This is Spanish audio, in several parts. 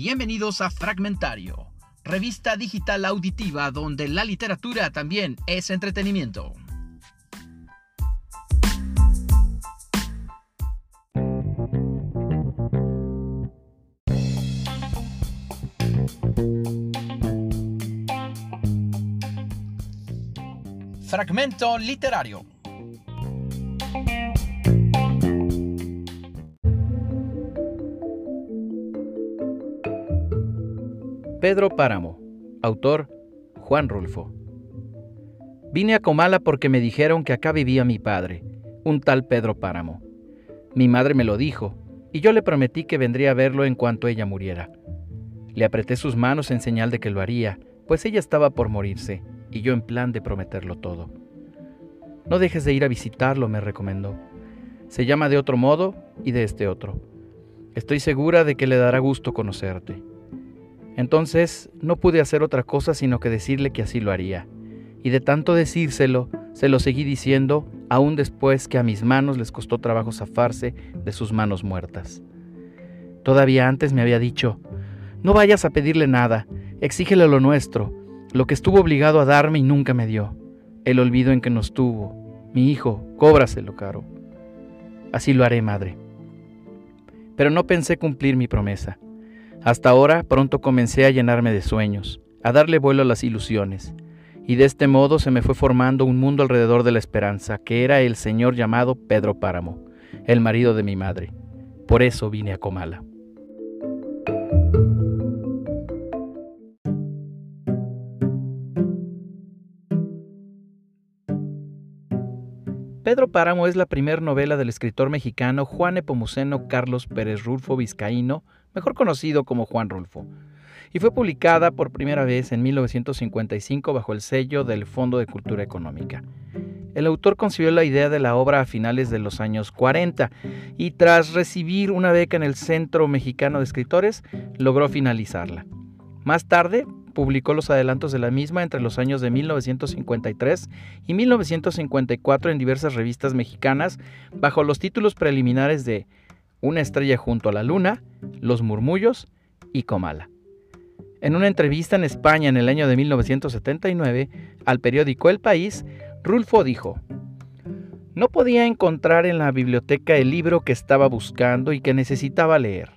Bienvenidos a Fragmentario, revista digital auditiva donde la literatura también es entretenimiento. Fragmento literario. Pedro Páramo, autor Juan Rulfo. Vine a Comala porque me dijeron que acá vivía mi padre, un tal Pedro Páramo. Mi madre me lo dijo, y yo le prometí que vendría a verlo en cuanto ella muriera. Le apreté sus manos en señal de que lo haría, pues ella estaba por morirse, y yo en plan de prometerlo todo. No dejes de ir a visitarlo, me recomendó. Se llama de otro modo y de este otro. Estoy segura de que le dará gusto conocerte. Entonces no pude hacer otra cosa sino que decirle que así lo haría. Y de tanto decírselo, se lo seguí diciendo, aún después que a mis manos les costó trabajo zafarse de sus manos muertas. Todavía antes me había dicho, no vayas a pedirle nada, exígele lo nuestro, lo que estuvo obligado a darme y nunca me dio, el olvido en que nos tuvo, mi hijo, cóbraselo caro. Así lo haré, madre. Pero no pensé cumplir mi promesa. Hasta ahora pronto comencé a llenarme de sueños, a darle vuelo a las ilusiones, y de este modo se me fue formando un mundo alrededor de la esperanza, que era el señor llamado Pedro Páramo, el marido de mi madre. Por eso vine a Comala. Pedro Páramo es la primera novela del escritor mexicano Juan Epomuceno Carlos Pérez Rulfo Vizcaíno, mejor conocido como Juan Rulfo, y fue publicada por primera vez en 1955 bajo el sello del Fondo de Cultura Económica. El autor concibió la idea de la obra a finales de los años 40 y tras recibir una beca en el Centro Mexicano de Escritores, logró finalizarla. Más tarde, publicó los adelantos de la misma entre los años de 1953 y 1954 en diversas revistas mexicanas bajo los títulos preliminares de una estrella junto a la luna, Los murmullos y Comala. En una entrevista en España en el año de 1979 al periódico El País, Rulfo dijo, No podía encontrar en la biblioteca el libro que estaba buscando y que necesitaba leer.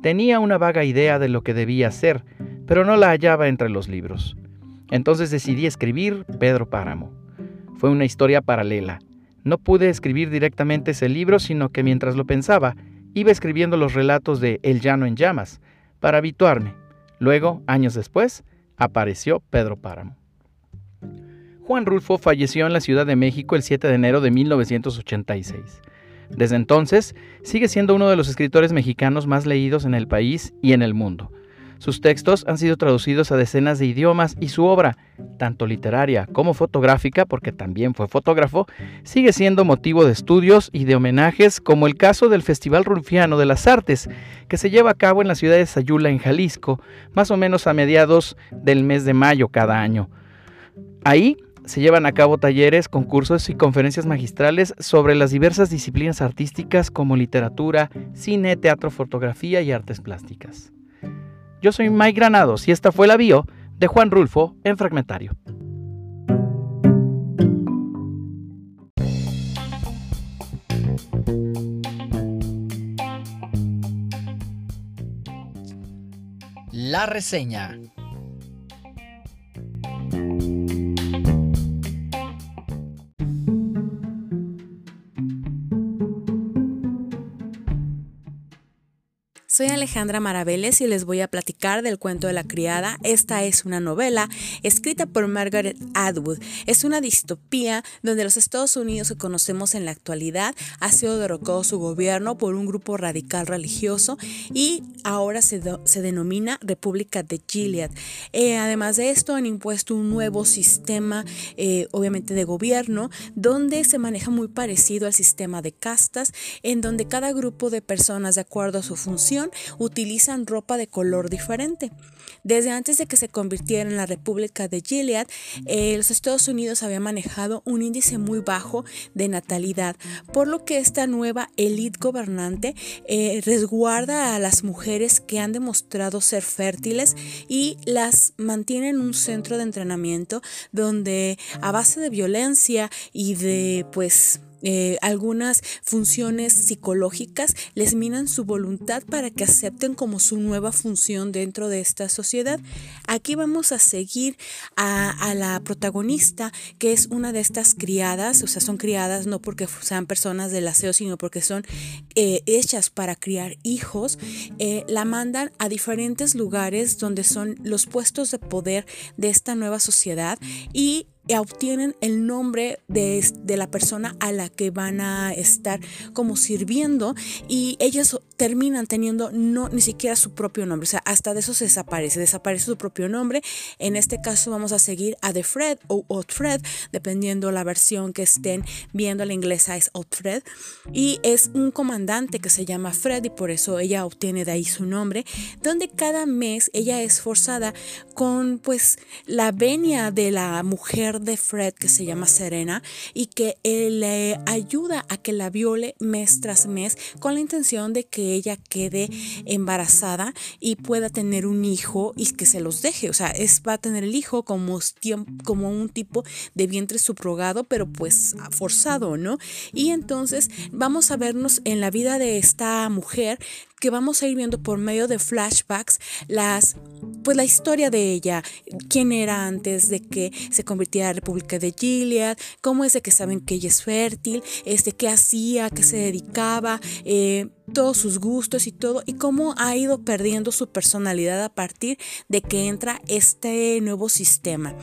Tenía una vaga idea de lo que debía hacer, pero no la hallaba entre los libros. Entonces decidí escribir Pedro Páramo. Fue una historia paralela, no pude escribir directamente ese libro, sino que mientras lo pensaba, iba escribiendo los relatos de El Llano en Llamas, para habituarme. Luego, años después, apareció Pedro Páramo. Juan Rulfo falleció en la Ciudad de México el 7 de enero de 1986. Desde entonces, sigue siendo uno de los escritores mexicanos más leídos en el país y en el mundo. Sus textos han sido traducidos a decenas de idiomas y su obra, tanto literaria como fotográfica, porque también fue fotógrafo, sigue siendo motivo de estudios y de homenajes, como el caso del Festival Rulfiano de las Artes, que se lleva a cabo en la ciudad de Sayula, en Jalisco, más o menos a mediados del mes de mayo cada año. Ahí se llevan a cabo talleres, concursos y conferencias magistrales sobre las diversas disciplinas artísticas como literatura, cine, teatro, fotografía y artes plásticas. Yo soy Mike Granados y esta fue la bio de Juan Rulfo en Fragmentario. La reseña. Soy Alejandra Maraveles y les voy a platicar del cuento de la criada. Esta es una novela escrita por Margaret Atwood. Es una distopía donde los Estados Unidos que conocemos en la actualidad ha sido derrocado su gobierno por un grupo radical religioso y ahora se, se denomina República de Gilead. Eh, además de esto han impuesto un nuevo sistema eh, obviamente de gobierno donde se maneja muy parecido al sistema de castas en donde cada grupo de personas de acuerdo a su función utilizan ropa de color diferente. Desde antes de que se convirtiera en la República de Gilead, eh, los Estados Unidos había manejado un índice muy bajo de natalidad, por lo que esta nueva élite gobernante eh, resguarda a las mujeres que han demostrado ser fértiles y las mantiene en un centro de entrenamiento donde a base de violencia y de pues eh, algunas funciones psicológicas les minan su voluntad para que acepten como su nueva función dentro de esta sociedad. Aquí vamos a seguir a, la protagonista, que es una de estas criadas, o sea, son criadas no porque sean personas del aseo, sino porque son eh, hechas para criar hijos. Eh, la mandan a diferentes lugares donde son los puestos de poder de esta nueva sociedad y obtienen el nombre de, la persona a la que van a estar como sirviendo y ellas terminan teniendo no ni siquiera su propio nombre, o sea, hasta de eso se desaparece, desaparece su propio nombre. En este caso vamos a seguir a The Fred o Otfred, dependiendo la versión que estén viendo, la inglesa es Otfred y es un comandante que se llama Fred y por eso ella obtiene de ahí su nombre, donde cada mes ella es forzada con pues la venia de la mujer de Fred que se llama Serena y que le ayuda a que la viole mes tras mes con la intención de que ella quede embarazada y pueda tener un hijo y que se los deje. O sea, es, va a tener el hijo como, como un tipo de vientre subrogado, pero pues forzado, ¿no? Y entonces vamos a vernos en la vida de esta mujer que vamos a ir viendo por medio de flashbacks las pues la historia de ella, quién era antes de que se convirtiera en la República de Gilead, cómo es de que saben que ella es fértil, este, qué hacía, qué se dedicaba, eh, todos sus gustos y todo, y cómo ha ido perdiendo su personalidad a partir de que entra este nuevo sistema.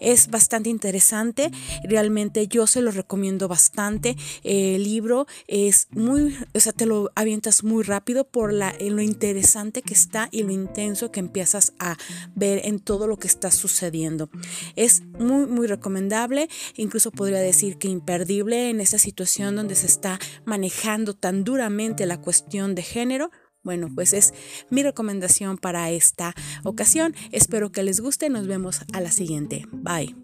Es bastante interesante, realmente yo se lo recomiendo bastante. el libro es muy, o sea, te lo avientas muy rápido por la, lo interesante que está y lo intenso que empiezas a ver en todo lo que está sucediendo. Es muy, muy recomendable, incluso podría decir que imperdible en esa situación donde se está manejando tan duramente la cuestión de género. Bueno, pues es mi recomendación para esta ocasión. Espero que les guste. Nos vemos a la siguiente. Bye.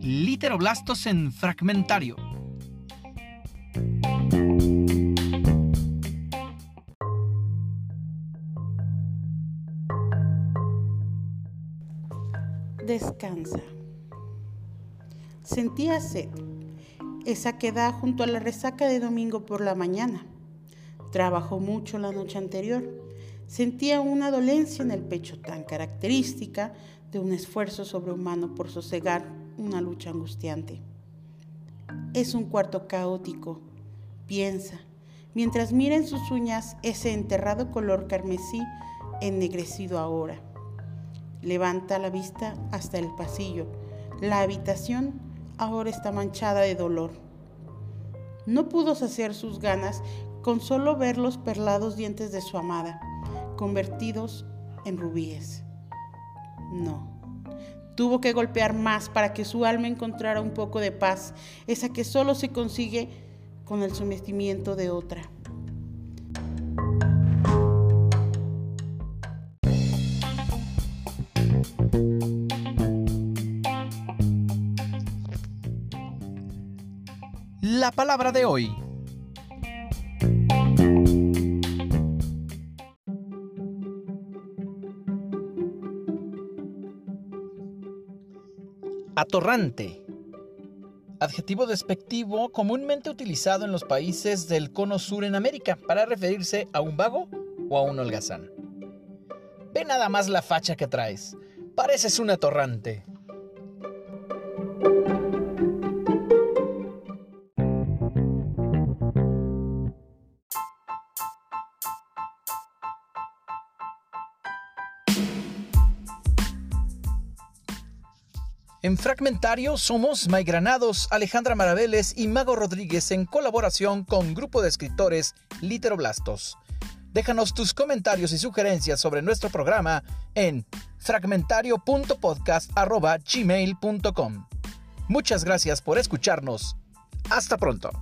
Literoblastos en fragmentario. Descansa. Sentía sed, esa que da junto a la resaca de domingo por la mañana. Trabajó mucho la noche anterior. Sentía una dolencia en el pecho tan característica de un esfuerzo sobrehumano por sosegar una lucha angustiante. Es un cuarto caótico, piensa, mientras mira en sus uñas ese enterrado color carmesí ennegrecido ahora. Levanta la vista hasta el pasillo. La habitación ahora está manchada de dolor. No pudo saciar sus ganas con solo ver los perlados dientes de su amada, convertidos en rubíes. No. Tuvo que golpear más para que su alma encontrara un poco de paz, esa que solo se consigue con el sometimiento de otra. La palabra de hoy. Atorrante. Adjetivo despectivo comúnmente utilizado en los países del cono sur en América para referirse a un vago o a un holgazán. Ve nada más la facha que traes. Pareces un atorrante. En Fragmentario somos May Granados, Alejandra Maraveles y Mago Rodríguez en colaboración con Grupo de Escritores Literoblastos. Déjanos tus comentarios y sugerencias sobre nuestro programa en fragmentario.podcast.gmail.com. Muchas gracias por escucharnos. Hasta pronto.